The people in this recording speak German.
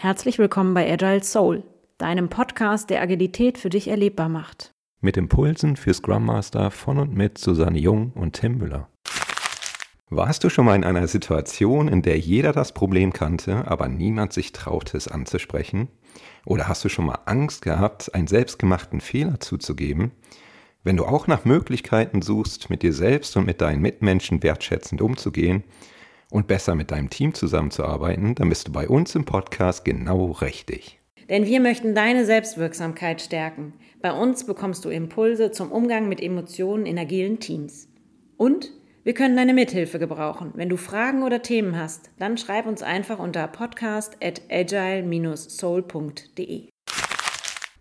Herzlich willkommen bei Agile Soul, deinem Podcast, der Agilität für dich erlebbar macht. Mit Impulsen für Scrum Master von und mit Susanne Jung und Tim Müller. Warst du schon mal in einer Situation, in der jeder das Problem kannte, aber niemand sich traute, es anzusprechen? Oder hast du schon mal Angst gehabt, einen selbstgemachten Fehler zuzugeben? Wenn du auch nach Möglichkeiten suchst, mit dir selbst und mit deinen Mitmenschen wertschätzend umzugehen, und besser mit deinem Team zusammenzuarbeiten, dann bist du bei uns im Podcast genau richtig. Denn wir möchten deine Selbstwirksamkeit stärken. Bei uns bekommst du Impulse zum Umgang mit Emotionen in agilen Teams. Und wir können deine Mithilfe gebrauchen. Wenn du Fragen oder Themen hast, dann schreib uns einfach unter podcast at agile-soul.de.